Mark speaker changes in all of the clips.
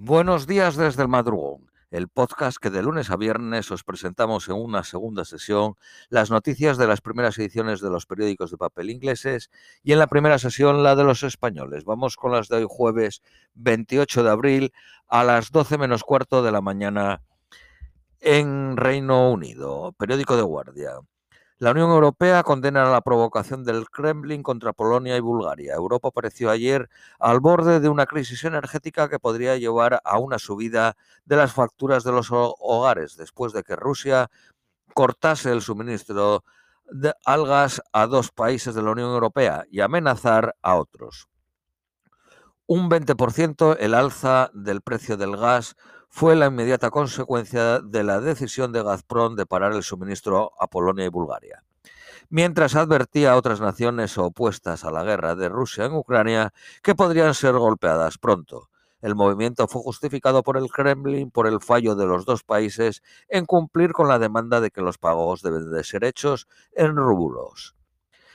Speaker 1: Buenos días desde el madrugón, el podcast que de lunes a viernes os presentamos en una segunda sesión las noticias de las primeras ediciones de los periódicos de papel ingleses y en la primera sesión la de los españoles. Vamos con las de hoy jueves 28 de abril a las 12 menos cuarto de la mañana en Reino Unido, periódico de guardia. La Unión Europea condena la provocación del Kremlin contra Polonia y Bulgaria. Europa apareció ayer al borde de una crisis energética que podría llevar a una subida de las facturas de los hogares después de que Rusia cortase el suministro de algas a dos países de la Unión Europea y amenazar a otros. Un 20% el alza del precio del gas fue la inmediata consecuencia de la decisión de Gazprom de parar el suministro a Polonia y Bulgaria. Mientras advertía a otras naciones opuestas a la guerra de Rusia en Ucrania que podrían ser golpeadas pronto. El movimiento fue justificado por el Kremlin por el fallo de los dos países en cumplir con la demanda de que los pagos deben de ser hechos en rublos.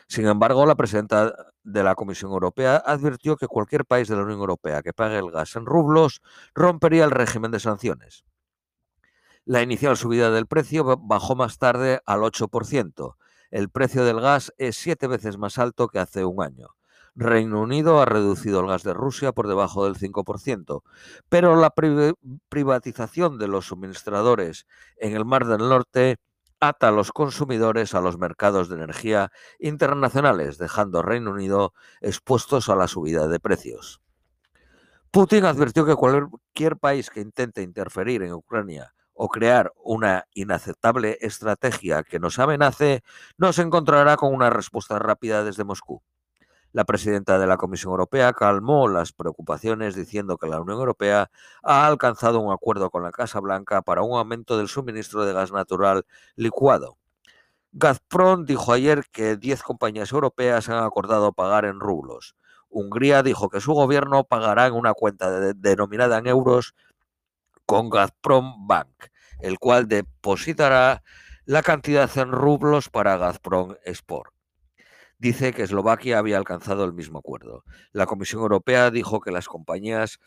Speaker 1: Sin embargo, la presidenta de la Comisión Europea advirtió que cualquier país de la Unión Europea que pague el gas en rublos rompería el régimen de sanciones. La inicial subida del precio bajó más tarde al 8%. El precio del gas es siete veces más alto que hace un año. Reino Unido ha reducido el gas de Rusia por debajo del 5%, pero la privatización de los suministradores en el Mar del Norte ata a los consumidores a los mercados de energía internacionales, dejando a Reino Unido expuestos a la subida de precios. Putin advirtió que cualquier país que intente interferir en Ucrania o crear una inaceptable estrategia que nos amenace, no se encontrará con una respuesta rápida desde Moscú. La presidenta de la Comisión Europea calmó las preocupaciones diciendo que la Unión Europea ha alcanzado un acuerdo con la Casa Blanca para un aumento del suministro de gas natural licuado. Gazprom dijo ayer que 10 compañías europeas han acordado pagar en rublos. Hungría dijo que su gobierno pagará en una cuenta denominada en euros con Gazprom Bank, el cual depositará la cantidad en rublos para Gazprom Export dice que Eslovaquia había alcanzado el mismo acuerdo. La Comisión Europea dijo que las compañías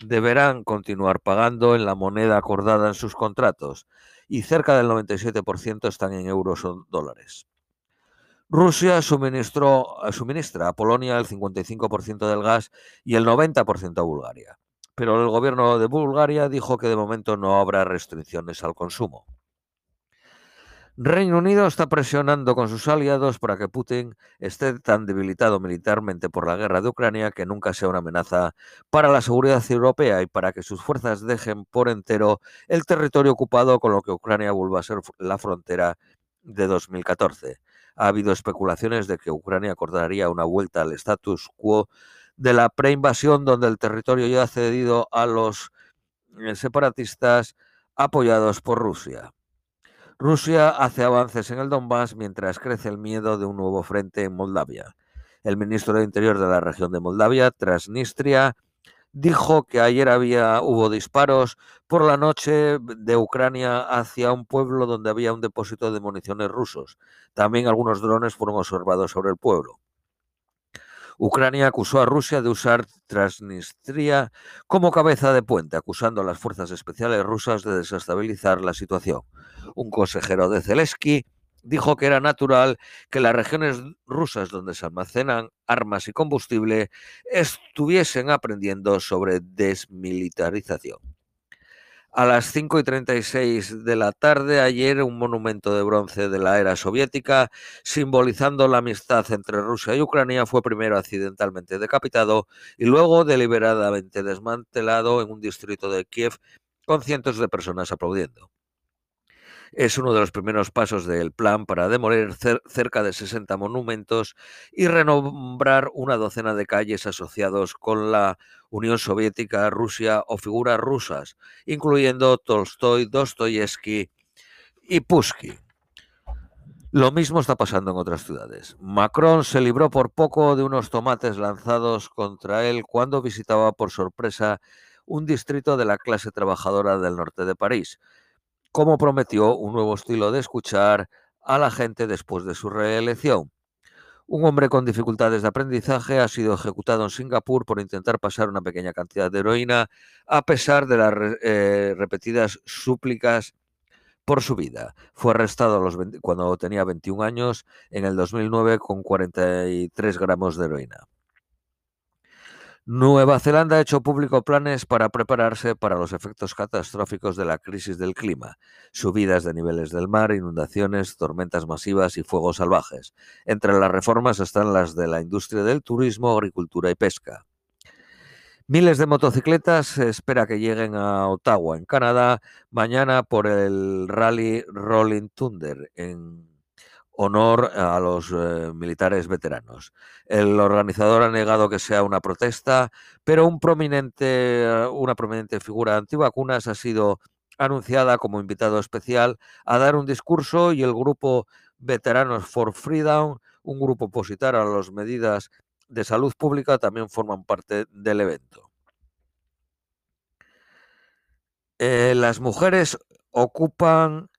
Speaker 1: deberán continuar pagando en la moneda acordada en sus contratos y cerca del 97% están en euros o dólares. Rusia suministró, suministra a Polonia el 55% del gas y el 90% a Bulgaria. Pero el gobierno de Bulgaria dijo que de momento no habrá restricciones al consumo. Reino Unido está presionando con sus aliados para que Putin esté tan debilitado militarmente por la guerra de Ucrania que nunca sea una amenaza para la seguridad europea y para que sus fuerzas dejen por entero el territorio ocupado con lo que Ucrania vuelva a ser la frontera de 2014. Ha habido especulaciones de que Ucrania acordaría una vuelta al status quo de la preinvasión donde el territorio ya ha cedido a los eh, separatistas apoyados por Rusia. Rusia hace avances en el Donbass mientras crece el miedo de un nuevo frente en Moldavia. El ministro de Interior de la región de Moldavia, Transnistria, dijo que ayer había hubo disparos por la noche de Ucrania hacia un pueblo donde había un depósito de municiones rusos. También algunos drones fueron observados sobre el pueblo. Ucrania acusó a Rusia de usar Transnistria como cabeza de puente, acusando a las fuerzas especiales rusas de desestabilizar la situación. Un consejero de Zelensky dijo que era natural que las regiones rusas donde se almacenan armas y combustible estuviesen aprendiendo sobre desmilitarización. A las 5 y 36 de la tarde, ayer, un monumento de bronce de la era soviética, simbolizando la amistad entre Rusia y Ucrania, fue primero accidentalmente decapitado y luego deliberadamente desmantelado en un distrito de Kiev con cientos de personas aplaudiendo es uno de los primeros pasos del plan para demoler cerca de 60 monumentos y renombrar una docena de calles asociados con la Unión Soviética, Rusia o figuras rusas, incluyendo Tolstoy, Dostoyevsky y Pushkin. Lo mismo está pasando en otras ciudades. Macron se libró por poco de unos tomates lanzados contra él cuando visitaba por sorpresa un distrito de la clase trabajadora del norte de París, como prometió un nuevo estilo de escuchar a la gente después de su reelección. Un hombre con dificultades de aprendizaje ha sido ejecutado en Singapur por intentar pasar una pequeña cantidad de heroína a pesar de las eh, repetidas súplicas por su vida. Fue arrestado los cuando tenía 21 años en el 2009 con 43 gramos de heroína. Nueva Zelanda ha hecho público planes para prepararse para los efectos catastróficos de la crisis del clima, subidas de niveles del mar, inundaciones, tormentas masivas y fuegos salvajes. Entre las reformas están las de la industria del turismo, agricultura y pesca. Miles de motocicletas se espera que lleguen a Ottawa, en Canadá, mañana por el Rally Rolling Thunder en honor a los eh, militares veteranos. El organizador ha negado que sea una protesta, pero una prominente figura antivacunas ha sido anunciada como invitado especial a dar un discurso y el grupo Veteranos for Freedom, un grupo opositor a las medidas de salud pública, también forman parte del evento. Eh, las mujeres ocupan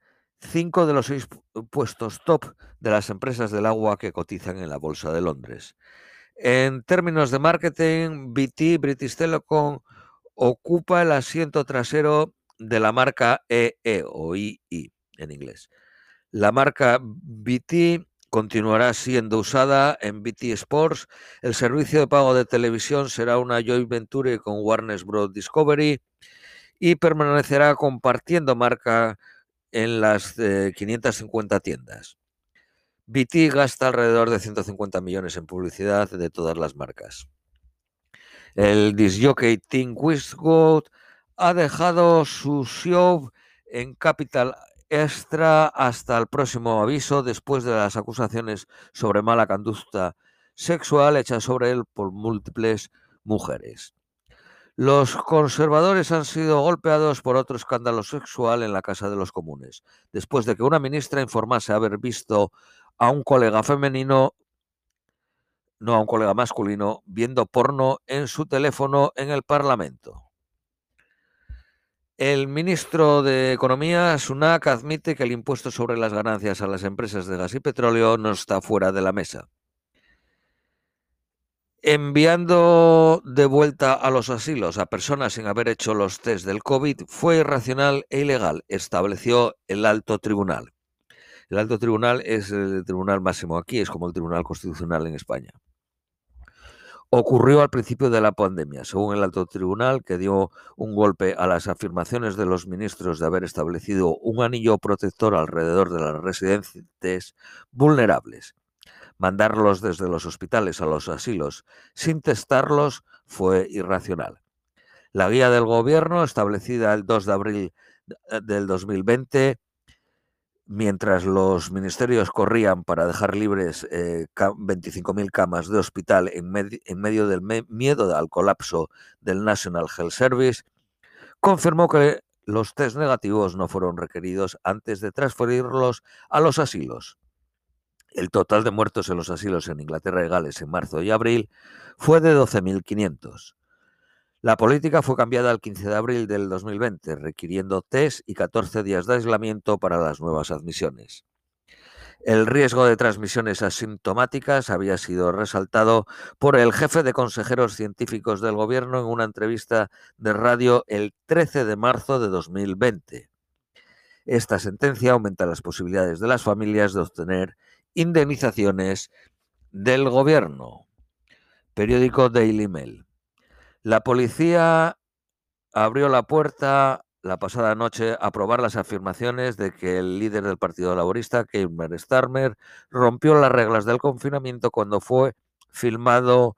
Speaker 1: cinco de los seis puestos top de las empresas del agua que cotizan en la Bolsa de Londres. En términos de marketing, BT, British Telecom, ocupa el asiento trasero de la marca EE e o II en inglés. La marca BT continuará siendo usada en BT Sports. El servicio de pago de televisión será una joint venture con Warner Bros. Discovery y permanecerá compartiendo marca en las 550 tiendas. BT gasta alrededor de 150 millones en publicidad de todas las marcas. El disjockey Tim Westwood ha dejado su show en Capital Extra hasta el próximo aviso después de las acusaciones sobre mala conducta sexual hechas sobre él por múltiples mujeres. Los conservadores han sido golpeados por otro escándalo sexual en la Casa de los Comunes, después de que una ministra informase haber visto a un colega femenino, no a un colega masculino, viendo porno en su teléfono en el Parlamento. El ministro de Economía, Sunak, admite que el impuesto sobre las ganancias a las empresas de gas y petróleo no está fuera de la mesa enviando de vuelta a los asilos a personas sin haber hecho los test del COVID fue irracional e ilegal, estableció el alto tribunal. El alto tribunal es el tribunal máximo aquí, es como el tribunal constitucional en España. Ocurrió al principio de la pandemia, según el alto tribunal, que dio un golpe a las afirmaciones de los ministros de haber establecido un anillo protector alrededor de las residentes vulnerables Mandarlos desde los hospitales a los asilos sin testarlos fue irracional. La guía del gobierno, establecida el 2 de abril del 2020, mientras los ministerios corrían para dejar libres 25.000 eh, camas de hospital en, medio del miedo al colapso del National Health Service, confirmó que los test negativos no fueron requeridos antes de transferirlos a los asilos. El total de muertos en los asilos en Inglaterra y Gales en marzo y abril fue de 12.500. La política fue cambiada el 15 de abril del 2020, requiriendo test y 14 días de aislamiento para las nuevas admisiones. El riesgo de transmisiones asintomáticas había sido resaltado por el jefe de consejeros científicos del gobierno en una entrevista de radio el 13 de marzo de 2020. Esta sentencia aumenta las posibilidades de las familias de obtener indemnizaciones del gobierno. Periódico Daily Mail. La policía abrió la puerta la pasada noche a probar las afirmaciones de que el líder del Partido Laborista, Keir Starmer, rompió las reglas del confinamiento cuando fue filmado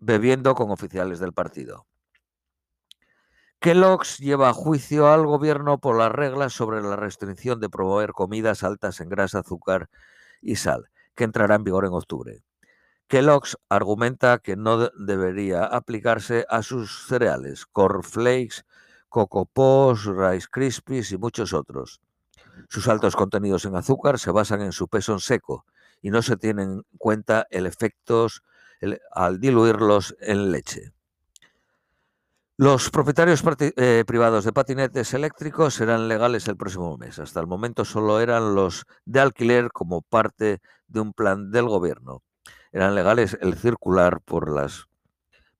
Speaker 1: bebiendo con oficiales del partido. Kellogg's lleva a juicio al gobierno por las reglas sobre la restricción de promover comidas altas en grasa, azúcar y sal, que entrará en vigor en octubre. Kellogg's argumenta que no debería aplicarse a sus cereales, cornflakes, Coco Pops, Rice Krispies y muchos otros. Sus altos contenidos en azúcar se basan en su peso en seco y no se tienen en cuenta el efectos al diluirlos en leche. Los propietarios eh, privados de patinetes eléctricos serán legales el próximo mes. Hasta el momento solo eran los de alquiler como parte de un plan del gobierno. eran legales el circular por las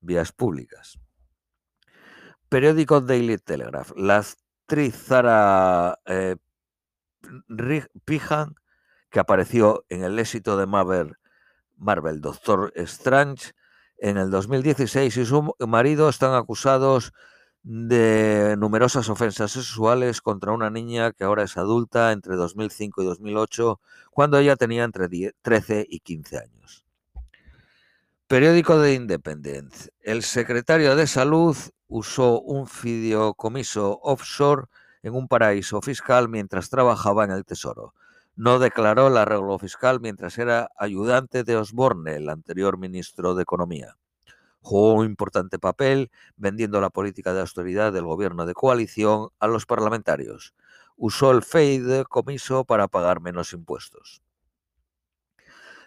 Speaker 1: vías públicas. Periódico Daily Telegraph. La actriz Zara eh, Pijan, que apareció en el éxito de Marvel, Marvel Doctor Strange en el 2016 y su marido están acusados de numerosas ofensas sexuales contra una niña que ahora es adulta entre 2005 y 2008, cuando ella tenía entre 13 y 15 años. Periódico de Independent. El secretario de Salud usó un fideicomiso offshore en un paraíso fiscal mientras trabajaba en el Tesoro. No declaró el arreglo fiscal mientras era ayudante de Osborne, el anterior ministro de Economía jugó un importante papel vendiendo la política de austeridad del gobierno de coalición a los parlamentarios. Usó el FEID comiso para pagar menos impuestos.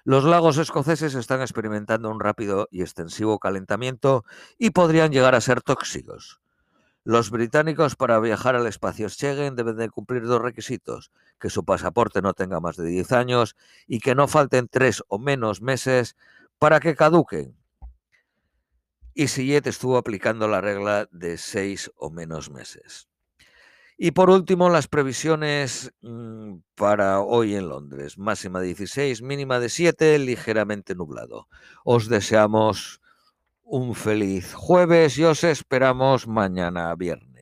Speaker 1: Los lagos escoceses están experimentando un rápido y extensivo calentamiento y podrían llegar a ser tóxicos. Los británicos para viajar al espacio Schengen deben de cumplir dos requisitos, que su pasaporte no tenga más de 10 años y que no falten tres o menos meses para que caduquen y Sillet estuvo aplicando la regla de seis o menos meses. Y por último, las previsiones mm, para hoy en Londres. Máxima de 16, mínima de 7, ligeramente nublado. Os deseamos un feliz jueves y os esperamos mañana viernes.